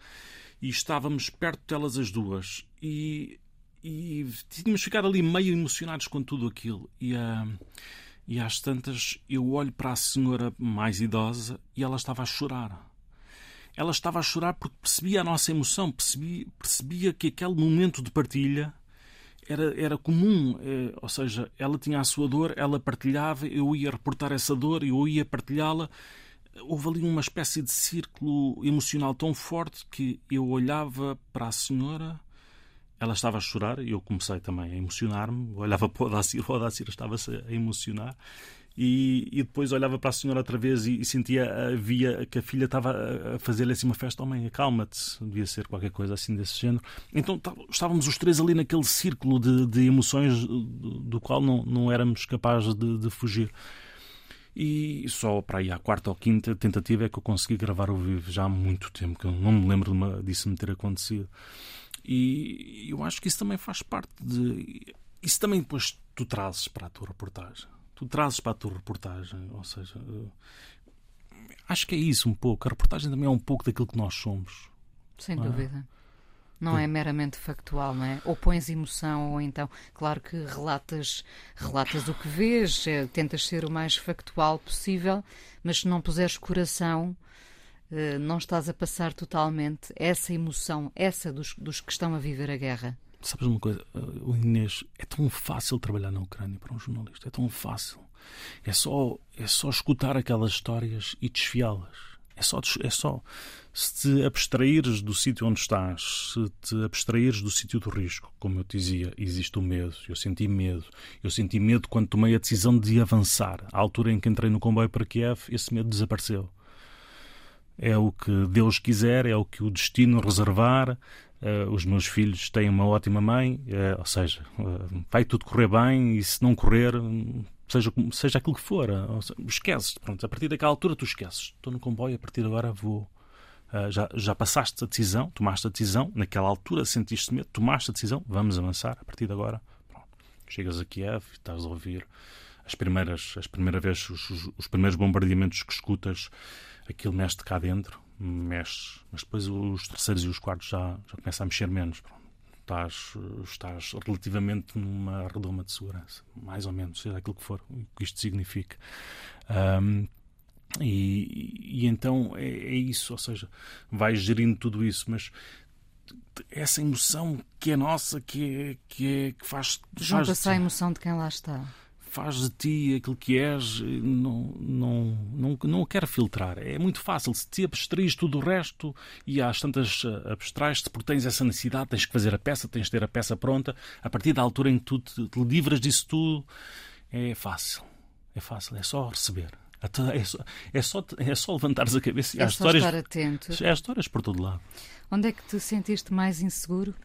e estávamos perto delas as duas. E, e tínhamos ficado ali meio emocionados com tudo aquilo. E, uh, e às tantas eu olho para a senhora mais idosa e ela estava a chorar. Ela estava a chorar porque percebia a nossa emoção, percebia, percebia que aquele momento de partilha era, era comum, é, ou seja, ela tinha a sua dor, ela partilhava, eu ia reportar essa dor, eu ia partilhá-la. Houve ali uma espécie de círculo emocional tão forte que eu olhava para a senhora, ela estava a chorar, e eu comecei também a emocionar-me, olhava para o Odacir, o Odacir estava-se a emocionar, e, e, depois olhava para a senhora outra vez e, e sentia, via que a filha estava a fazer-lhe assim uma festa. Oh mãe, acalma-te, devia ser qualquer coisa assim desse género. Então estávamos os três ali naquele círculo de, de emoções do, do, qual não, não éramos capazes de, de, fugir. E só para aí à quarta ou quinta tentativa é que eu consegui gravar ao vivo, já há muito tempo, que eu não me lembro de uma, disso me ter acontecido. E eu acho que isso também faz parte de. Isso também depois tu trazes para a tua reportagem tu trazes para a tua reportagem. Ou seja, acho que é isso um pouco. A reportagem também é um pouco daquilo que nós somos. Sem não é? dúvida. É? Não é meramente factual, não é? Ou pões emoção, ou então, claro que relatas, relatas o que vês, é, tentas ser o mais factual possível, mas se não puseres coração, eh, não estás a passar totalmente essa emoção, essa dos, dos que estão a viver a guerra. Sabes uma coisa, o Inês, é tão fácil trabalhar na Ucrânia para um jornalista, é tão fácil. É só, é só escutar aquelas histórias e desfiá-las. É só, é só se te abstraíres do sítio onde estás, se te abstraíres do sítio do risco, como eu te dizia, existe o medo. Eu senti medo. Eu senti medo quando tomei a decisão de avançar. À altura em que entrei no comboio para Kiev, esse medo desapareceu. É o que Deus quiser, é o que o destino reservar, Uh, os meus filhos têm uma ótima mãe, uh, ou seja, uh, vai tudo correr bem e se não correr, seja, seja aquilo que for, esqueces, pronto, a partir daquela altura tu esqueces. Estou no comboio, a partir de agora vou, já, já passaste a decisão, tomaste a decisão, naquela altura sentiste medo, tomaste a decisão, vamos avançar a partir de agora. Pronto. Chegas a Kiev e estás a ouvir as primeiras, as primeiras vezes, os, os primeiros bombardeamentos que escutas, aquilo mexe cá dentro, mexe, mas depois os terceiros e os quartos já, já começam a mexer menos. Pronto. Estás, estás relativamente numa redoma de segurança, mais ou menos, seja aquilo que for, o que isto significa. Um, e, e, então é, é, isso, ou seja, vais gerindo tudo isso, mas essa emoção que é nossa, que é que, é, que faz. Junta-se à emoção de quem lá está. Faz de ti aquilo que és, não, não, não, não quero filtrar. É muito fácil. Se te abstraís tudo o resto e às tantas eh, abstrais-te porque tens essa necessidade, tens que fazer a peça, tens de ter a peça pronta. A partir da altura em que tu te, te livras disso tudo, é fácil. É fácil, é só receber. É só, é só, é só levantares a cabeça e é há histórias. Estar atento. Há histórias por todo lado. Onde é que te sentiste mais inseguro?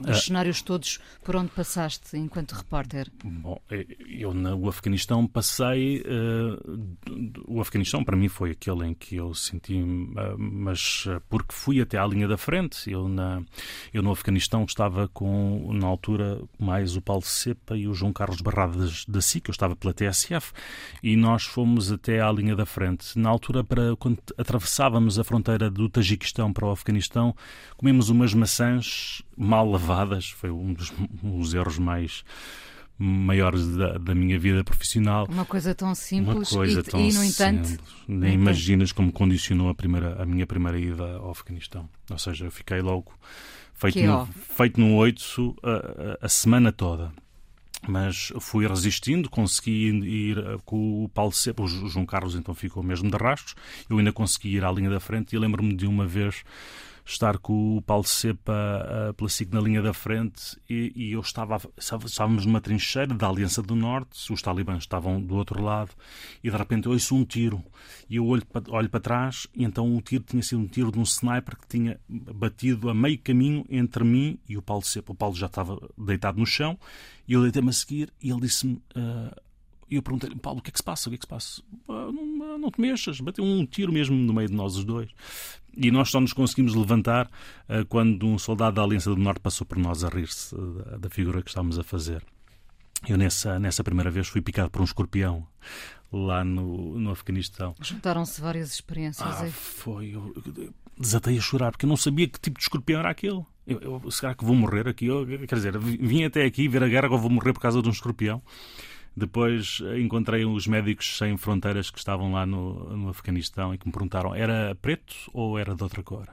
Os uh, cenários todos por onde passaste enquanto repórter? Bom, eh, eu no Afeganistão passei. Uh, o Afeganistão para mim foi aquele em que eu senti, uh, mas porque fui até à linha da frente. Eu, na, eu no Afeganistão estava com, na altura, mais o Paulo Cepa e o João Carlos Barradas da SIC, eu estava pela TSF, e nós fomos até à linha da frente. Na altura, para, quando atravessávamos a fronteira do Tajiquistão para o Afeganistão, comemos umas maçãs mal lavadas, foi um dos, um dos erros mais maiores da, da, minha vida profissional. Uma coisa tão simples coisa e, tão e, no entanto... Simples. Nem imaginas como condicionou a, primeira, a minha primeira ida ao Afeganistão. Ou seja, eu fiquei logo feito, no, feito no 8 a, a, semana toda. Mas fui resistindo, consegui ir com o Paulo Cepa, o João Carlos então ficou mesmo de rastros, eu ainda consegui ir à linha da frente e lembro-me de uma vez estar com o Paulo Cepa uh, pela SIC na linha da frente e, e, eu estava, estávamos numa trincheira da Aliança do Norte, os talibãs estavam do outro lado e de repente eu ouço um tiro e eu olho para, olho para trás e então o tiro tinha sido um tiro de um sniper que tinha batido a meio caminho entre mim e o Paulo Cepa. O Paulo já estava deitado no chão e eu deitei-me a seguir e ele disse-me uh, e eu perguntei-lhe, Paulo, o que é que se passa? O que é que se passa? Ah, não, não te mexas, bateu um tiro mesmo no meio de nós os dois. E nós só nos conseguimos levantar uh, quando um soldado da Aliança do Norte passou por nós a rir-se da, da, figura que estávamos a fazer. Eu, nessa, nessa primeira vez, fui picado por um escorpião lá no, no Afeganistão. Juntaram-se várias experiências ah, aí. Foi. Eu, eu desatei a chorar, porque eu não sabia que tipo de escorpião era aquele. Eu, eu, será que vou morrer aqui? Eu, quer dizer, vim até aqui ver a guerra, agora vou morrer por causa de um escorpião. Depois eh, encontrei os médicos sem fronteiras que estavam lá no, no Afeganistão e que me perguntaram era preto ou era de outra cor?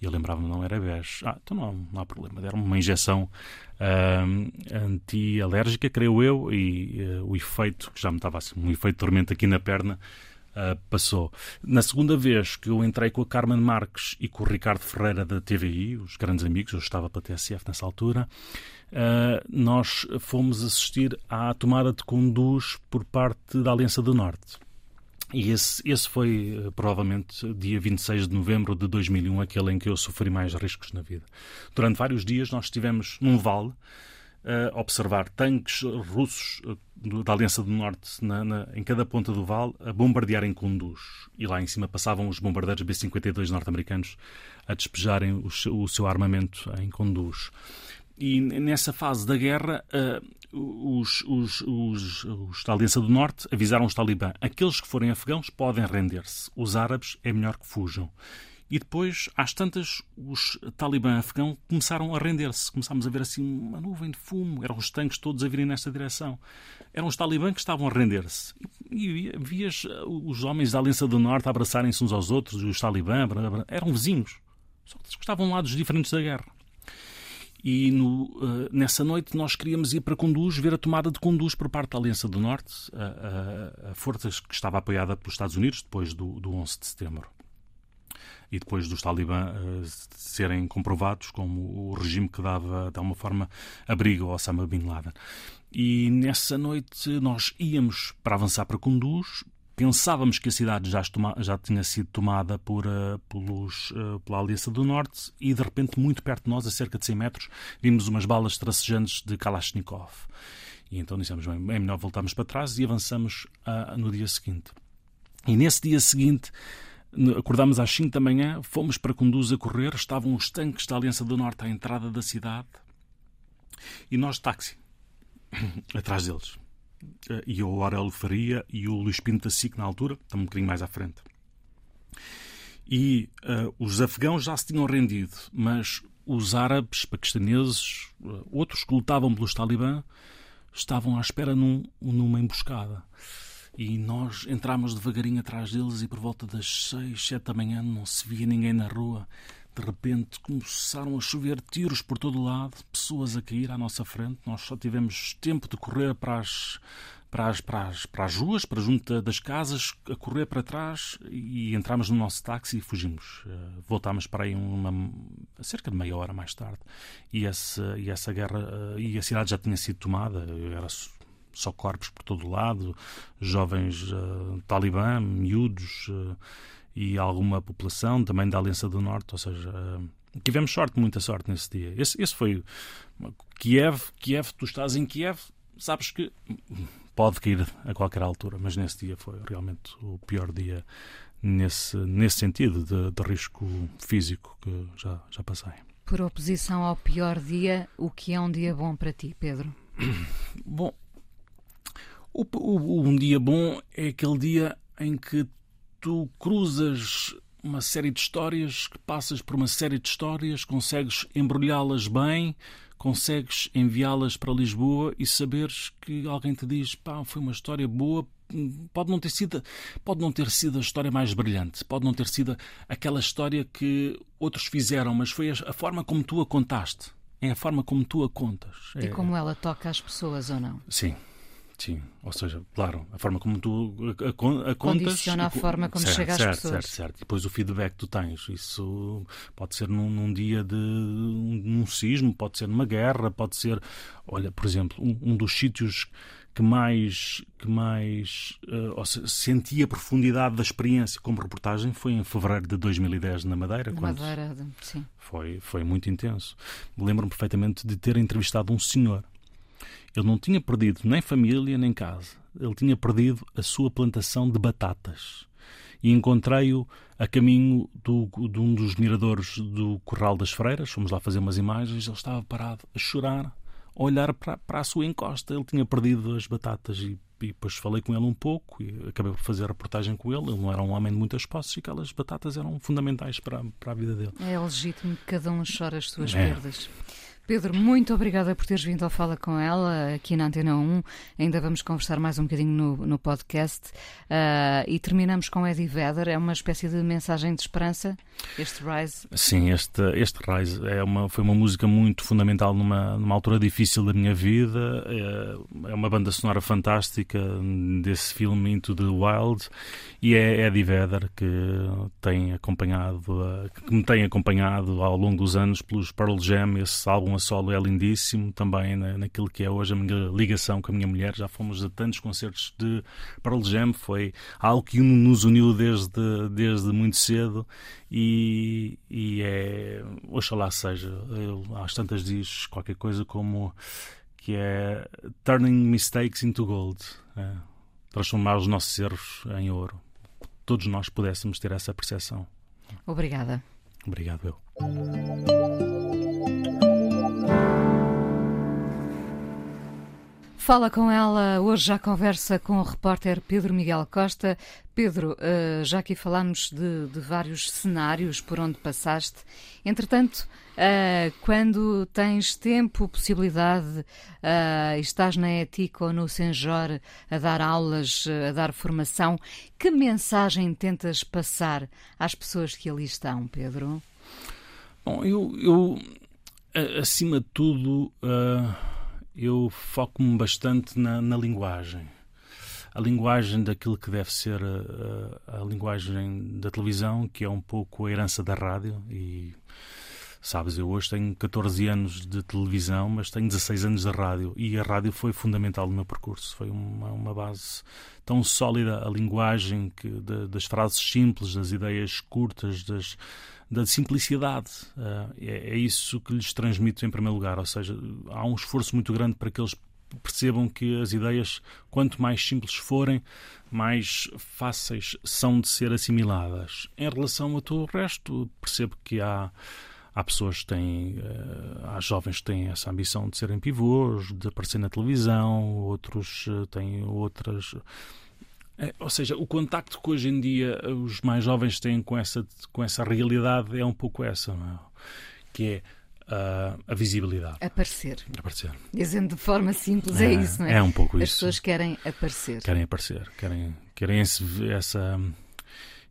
E eu lembrava-me, não era bege. Ah, então não, não há problema. Deram-me uma injeção uh, anti-alérgica, creio eu, e uh, o efeito, que já me estava assim, um efeito de tormento aqui na perna, uh, passou. Na segunda vez que eu entrei com a Carmen Marques e com o Ricardo Ferreira da TVI, os grandes amigos, eu estava para a TSF nessa altura, uh, nós fomos assistir à tomada de conduz por parte da Aliança do Norte. E esse, esse foi uh, provavelmente dia 26 de novembro de 2001, aquele em que eu sofri mais riscos na vida. Durante vários dias nós estivemos num vale a observar tanques russos da Aliança do Norte na, na, em cada ponta do vale a bombardearem Kunduz. E lá em cima passavam os bombardeiros B-52 norte-americanos a despejarem o, o, seu armamento em Kunduz. E nessa fase da guerra, uh, os, os, os, os, da Aliança do Norte avisaram os talibã: aqueles que forem afegãos podem render-se, os árabes é melhor que fujam. E depois, às tantas, os talibã afegãos começaram a render-se. Começámos a ver assim uma nuvem de fumo. Eram os tanques todos a virem nesta direção. Eram os talibã que estavam a render-se. E, e vias os homens da Aliança do Norte abraçarem-se uns aos outros, os talibã, eram vizinhos. Só que estavam lados diferentes da guerra. E no, uh, nessa noite nós queríamos ir para Conduz, ver a tomada de Conduz por parte da Aliança do Norte, a, a, a força que estava apoiada pelos Estados Unidos depois do, do 11 de setembro e depois dos talibã uh, serem comprovados como o regime que dava, de alguma forma, abrigo ao Osama Bin Laden. E nessa noite nós íamos para avançar para Kunduz, pensávamos que a cidade já, já tinha sido tomada por, uh, pelos, uh, pela Aliança do Norte e, de repente, muito perto de nós, a cerca de 100 metros, vimos umas balas tracejantes de Kalashnikov. E então dissemos, bem, é melhor voltarmos para trás e avançamos uh, no dia seguinte. E nesse dia seguinte Acordámos às 5 da manhã, fomos para Conduz a correr, estavam os tanques da Aliança do Norte à entrada da cidade e nós táxi, atrás deles. Eh, e o Aurélio Faria e o Luís Pinto da SIC na altura, estão um bocadinho mais à frente. E uh, os afegãos já se tinham rendido, mas os árabes, paquistaneses, uh, outros que lutavam pelos talibã, estavam à espera num, numa emboscada. E nós entramos devagarinho atrás deles e por volta das seis, sete da manhã não se via ninguém na rua. De repente começaram a chover tiros por todo o lado, pessoas a cair à nossa frente. Nós só tivemos tempo de correr para as, para as, para as, para as ruas, para junto das casas, a correr para trás e entramos no nosso táxi e fugimos. Uh, voltámos para aí uma, cerca de meia hora mais tarde. E essa, e essa guerra, uh, e a cidade já tinha sido tomada, era só corpos por todo lado, jovens uh, talibã, miúdos e alguma população também da Aliança do Norte, ou seja, tivemos sorte, muita sorte nesse dia. Esse, esse foi Kiev, Kiev, tu estás em Kiev, sabes que pode cair a qualquer altura, mas nesse dia foi realmente o pior dia nesse, nesse sentido de, de risco físico que já, já passei. Por oposição ao pior dia, o que é um dia bom para ti, Pedro? Bom, o, o, um dia bom é aquele dia em que tu cruzas uma série de histórias, que passas por uma série de histórias, consegues embrulhá-las bem, consegues enviá-las para Lisboa e saberes que alguém te diz, pá, foi uma história boa, pode não ter sido, pode não ter sido a história mais brilhante, pode não ter sido aquela história que outros fizeram, mas foi a, forma como tu a contaste. É a forma como tu a contas. E é... como ela toca as pessoas ou não? Sim, Sim, ou seja, claro, a forma como tu a, a, a contas. Condiciona a forma como certo, chega às certo, pessoas. Certo, certo. E depois o feedback que tu tens. Isso pode ser num, num dia de um, sismo, pode ser numa guerra, pode ser. Olha, por exemplo, um, um dos sítios que mais, que mais uh, seja, senti a profundidade da experiência como reportagem foi em fevereiro de 2010 na Madeira. Na Madeira, sim. Foi, foi muito intenso. Lembro-me perfeitamente de ter entrevistado um senhor ele não tinha perdido nem família nem casa. Ele tinha perdido a sua plantação de batatas. E encontrei-o a caminho do, de um dos miradores do Corral das Freiras. Fomos lá fazer umas imagens. Ele estava parado a chorar, a olhar para, para a sua encosta. Ele tinha perdido as batatas e, e depois falei com ele um pouco e acabei por fazer a reportagem com ele. Ele não era um homem de muitas posses e aquelas batatas eram fundamentais para, para a vida dele. É legítimo que cada um chore as suas é. perdas. Pedro, muito obrigada por teres vindo ao Fala com ela aqui na Antena 1. Ainda vamos conversar mais um bocadinho no, no podcast. Uh, e terminamos com Eddie Vedder. É uma espécie de mensagem de esperança, este Rise? Sim, este, este Rise é uma, foi uma música muito fundamental numa, numa altura difícil da minha vida. É, é uma banda sonora fantástica desse filme Into the Wild. E é Eddie Vedder que, tem acompanhado, que me tem acompanhado ao longo dos anos pelos Pearl Jam, esse álbum a solo é lindíssimo, também na, naquilo que é hoje a minha ligação com a minha mulher. Já fomos a tantos concertos de Pearl Jam, foi algo que nos uniu desde, desde muito cedo e, e é, oxalá seja, eu, às tantas diz qualquer coisa como que é turning mistakes into gold, é, transformar os nossos erros em ouro. Todos nós pudéssemos ter essa percepção. Obrigada. Obrigado, eu. Fala com ela, hoje já conversa com o repórter Pedro Miguel Costa. Pedro, eh, já aqui falámos de, de vários cenários por onde passaste. Entretanto, eh, quando tens tempo, possibilidade, eh, estás na Ética ou no Senjor a dar aulas, a dar formação, que mensagem tentas passar às pessoas que ali estão, Pedro? Bom, eu, eu acima de tudo. Uh eu foco-me bastante na, na, linguagem. A linguagem daquilo que deve ser a, a, a, linguagem da televisão, que é um pouco a herança da rádio. E sabes, eu hoje tenho 14 anos de televisão, mas tenho 16 anos de rádio. E a rádio foi fundamental no meu percurso. Foi uma, uma base tão sólida, a linguagem que, de, das frases simples, das ideias curtas, das da simplicidade. Uh, é, é, isso que lhes transmito em primeiro lugar, ou seja, há um esforço muito grande para que eles percebam que as ideias, quanto mais simples forem, mais fáceis são de ser assimiladas. Em relação a todo o resto, percebo que há há pessoas que têm, uh, há jovens que têm essa ambição de serem pivôs, de aparecer na televisão, outros uh, têm outras. É, ou seja, o contacto que hoje em dia os mais jovens têm com essa, com essa realidade é um pouco essa, é? que é uh, a visibilidade. Aparecer. Aparecer. Dizendo de forma simples, é, é isso, não é? É um pouco As isso. As pessoas querem aparecer. Querem aparecer, querem, querem esse, essa,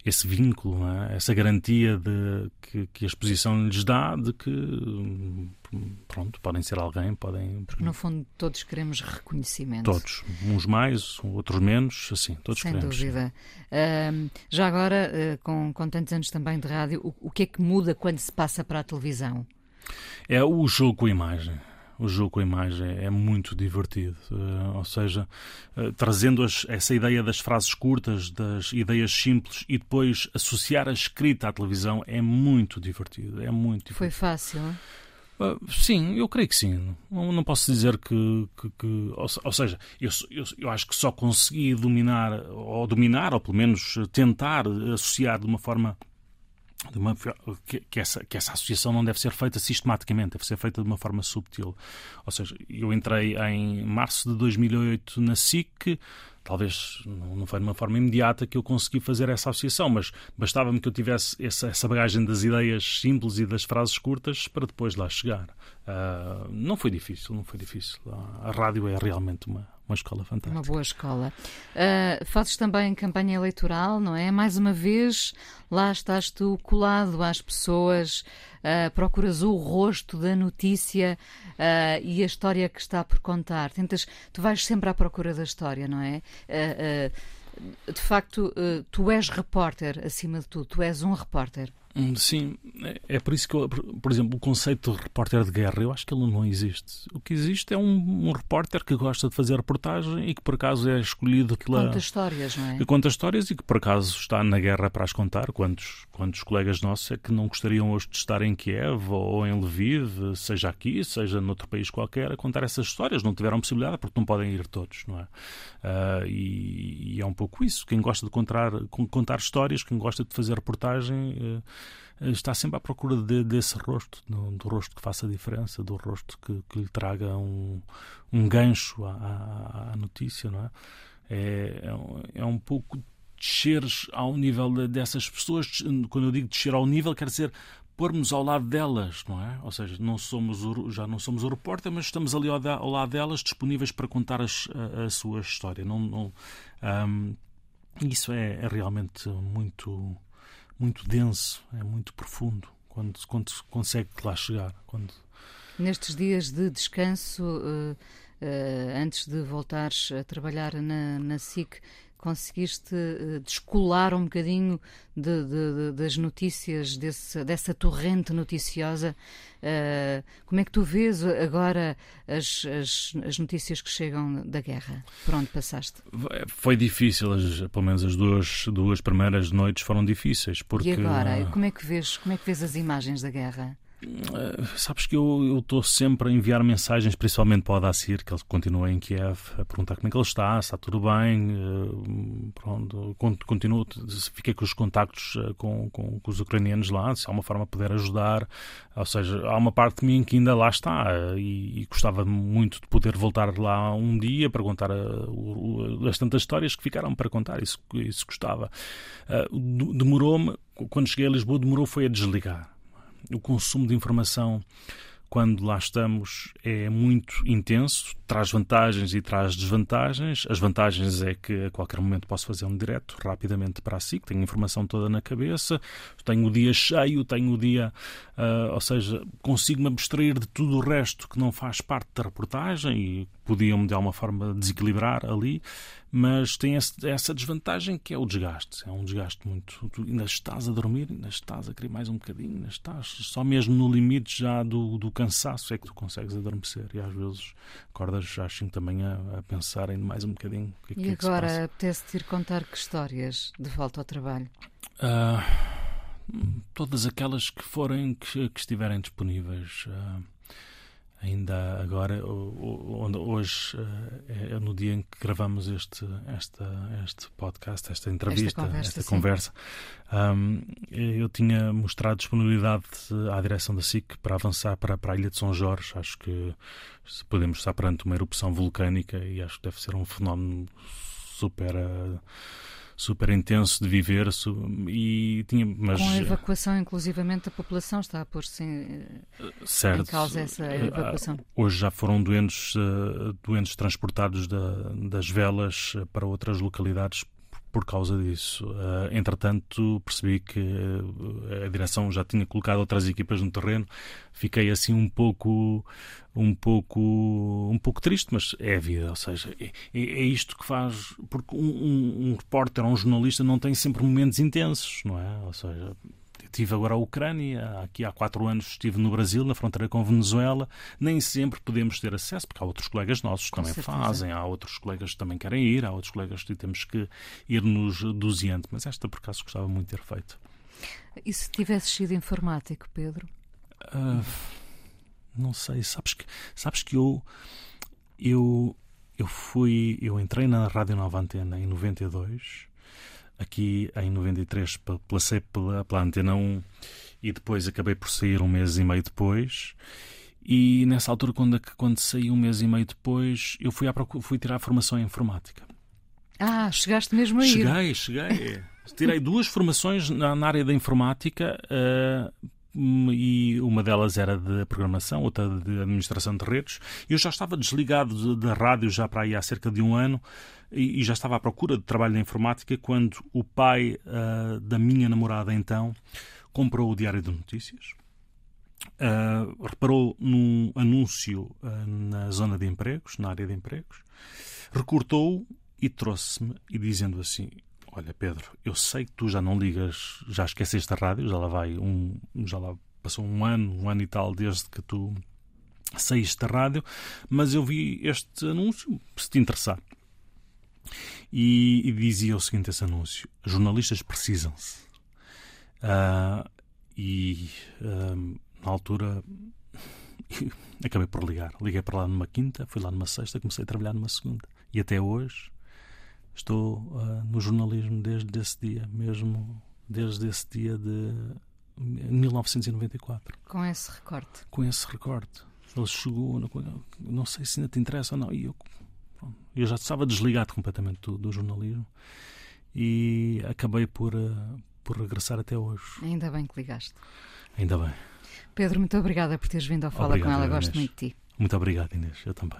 esse vínculo, é? essa garantia de, que, que a exposição lhes dá de que pronto, podem ser alguém, podem. Porque no fundo todos queremos reconhecimento. Todos, uns mais, outros menos, assim, todos Sem queremos. Sem dúvida. Uh, já agora, uh, com, com tantos anos também de rádio, o, o que é que muda quando se passa para a televisão? É o jogo com a imagem. O jogo com a imagem é muito divertido, uh, ou seja, uh, trazendo as, essa ideia das frases curtas, das ideias simples e depois associar a escrita à televisão é muito divertido. É muito divertido. Foi fácil? Uh, sim, eu creio que sim. Não, não posso dizer que. que, que ou, ou, seja, eu, eu, eu, acho que só consegui dominar, ou dominar, ou pelo menos tentar associar de uma forma uma, que, que, essa, que essa associação não deve ser feita sistematicamente, deve ser feita de uma forma subtil. Ou seja, eu entrei em março de 2008 na SIC, talvez não foi de uma forma imediata que eu consegui fazer essa associação, mas bastava-me que eu tivesse essa, essa, bagagem das ideias simples e das frases curtas para depois lá chegar. Uh, não foi difícil, não foi difícil. A rádio é realmente uma, uma escola fantástica. Uma boa escola. Uh, fazes também campanha eleitoral, não é? Mais uma vez, lá estás tu colado às pessoas, uh, procuras o rosto da notícia uh, e a história que está por contar. Tentas, tu vais sempre à procura da história, não é? de facto, tu és repórter, acima de tudo, tu és um repórter. Sim, é por isso que, eu, por exemplo, o conceito de repórter de guerra, eu acho que ele não existe. O que existe é um, um repórter que gosta de fazer reportagem e que por acaso é escolhido que pela. Conta histórias, não é? Que conta histórias e que por acaso está na guerra para as contar. Quantos, quantos colegas nossos é que não gostariam hoje de estar em Kiev ou em Lviv, seja aqui, seja noutro país qualquer, a contar essas histórias? Não tiveram possibilidade porque não podem ir todos, não é? Uh, e, e, é um pouco isso. Quem gosta de contar, contar histórias, quem gosta de fazer reportagem. Uh, está sempre à procura de, desse rosto, do, do, rosto que faça diferença, do rosto que, que lhe traga um, um gancho à, à, à, notícia, não é? É, é, é um pouco desceres ao nível de, dessas pessoas. Quando eu digo descer ao nível, quer dizer pormos ao lado delas, não é? Ou seja, não somos o, já não somos o repórter, mas estamos ali ao, ao lado delas, disponíveis para contar as, a, a, sua história. Não, não um, isso é, é realmente muito muito denso, é muito profundo quando, quando se consegue lá chegar. Quando... Nestes dias de descanso, uh, uh, antes de voltares a trabalhar na, na SIC, conseguiste uh, descolar um bocadinho de, de, de, das notícias, desse, dessa torrente noticiosa. Uh, como é que tu vês agora as, as, as, notícias que chegam da guerra? Por onde passaste? Foi difícil, as, pelo menos as duas, duas primeiras noites foram difíceis. Porque... E agora, como é, que vês, como é que vês as imagens da guerra? Uh, sabes que eu estou sempre a enviar mensagens, principalmente para o Adacir, que ele continua em Kiev, a perguntar como é que ele está, se está tudo bem. Uh, pronto, continuo, fiquei com os contactos uh, com, com, com, os ucranianos lá, se há uma forma de poder ajudar. Ou seja, há uma parte de mim que ainda lá está e, e gostava muito de poder voltar lá um dia para contar as tantas histórias que ficaram para contar. Isso, isso gostava. demorou-me, quando cheguei a Lisboa, demorou foi a desligar o consumo de informação quando lá estamos é muito intenso, traz vantagens e traz desvantagens. As vantagens é que a qualquer momento posso fazer um direto rapidamente para a SIC, tenho a informação toda na cabeça, tenho o dia cheio, tenho o dia, uh, ou seja, consigo-me abstrair de tudo o resto que não faz parte da reportagem e podiam-me de alguma forma desequilibrar ali, mas tem essa desvantagem que é o desgaste. É um desgaste muito. Tu ainda estás a dormir, ainda estás a querer mais um bocadinho, ainda estás só mesmo no limite já do, do cansaço é que tu consegues adormecer e às vezes acordas às 5 da manhã a pensar ainda mais um bocadinho. Que, e que agora é apetece-te ir contar que histórias de volta ao trabalho? Uh, todas aquelas que forem que, que estiverem disponíveis. Uh, ainda agora, onde hoje eh, é no dia em que gravamos este, esta, este podcast, esta entrevista, esta conversa, esta conversa um, eu tinha mostrado disponibilidade à direção da SIC para avançar para, para a Ilha de São Jorge. Acho que podemos estar perante uma erupção vulcânica e acho que deve ser um fenómeno super. Uh, super intenso de viver e tinha mas com a evacuação inclusivamente a população está a pôr-se em, certo. em causa essa eh, evacuação hoje já foram doentes uh, doentes transportados da, das velas para outras localidades por causa disso. Uh, entretanto, percebi que uh, a direção já tinha colocado outras equipas no terreno. Fiquei assim um pouco, um pouco, um pouco triste, mas é a vida. Ou seja, é, é, é isto que faz. Porque um, um, um repórter um jornalista não tem sempre momentos intensos, não é? Ou seja, Tive agora a Ucrânia, aqui há quatro anos estive no Brasil, na fronteira com Venezuela. Nem sempre podemos ter acesso, porque há outros colegas nossos que também certeza. fazem, há outros colegas que também querem ir, há outros colegas que temos que ir nos doziando. Mas esta, por acaso, gostava muito de ter feito. E se tivesse sido informático, Pedro? Uh, não sei. Sabes que, sabes que eu, eu, eu fui. Eu entrei na Rádio Nova Antena em 92 aqui em 93 placei pela, pela Antena 1 e depois acabei por sair um mês e meio depois. E nessa altura, quando, quando saí um mês e meio depois, eu fui, à, fui tirar a formação em informática. Ah, chegaste mesmo a ir? Cheguei, cheguei. Tirei duas formações na, na área da informática uh, e uma delas era de programação, outra de administração de redes. Eu já estava desligado da rádio já para aí há cerca de um ano e, e já estava à procura de trabalho na informática quando o pai uh, da minha namorada então comprou o Diário de Notícias. Uh, reparou num anúncio uh, na zona de empregos, na área de empregos, recortou e trouxe-me e dizendo assim: Olha, Pedro, eu sei que tu já não ligas, já esqueceste a rádio, já lá vai um, já lá passou um ano, um ano e tal desde que tu saíste da rádio, mas eu vi este anúncio, se te interessar. E, e dizia o seguinte: esse anúncio: jornalistas precisam-se. Uh, e uh, na altura acabei por ligar. Liguei para lá numa quinta, fui lá numa sexta, comecei a trabalhar numa segunda. E até hoje estou uh, no jornalismo desde esse dia, mesmo desde esse dia de 1994. Com esse recorte? Com esse recorte. Ele chegou, não, não sei se ainda te interessa ou não, e eu eu já estava desligado completamente do, do jornalismo e acabei por, uh, por regressar até hoje. Ainda bem que ligaste. Ainda bem. Pedro, muito obrigada por teres vindo ao Fala obrigado, com ela. Gosto muito de ti. Muito obrigado, Inês. Eu também.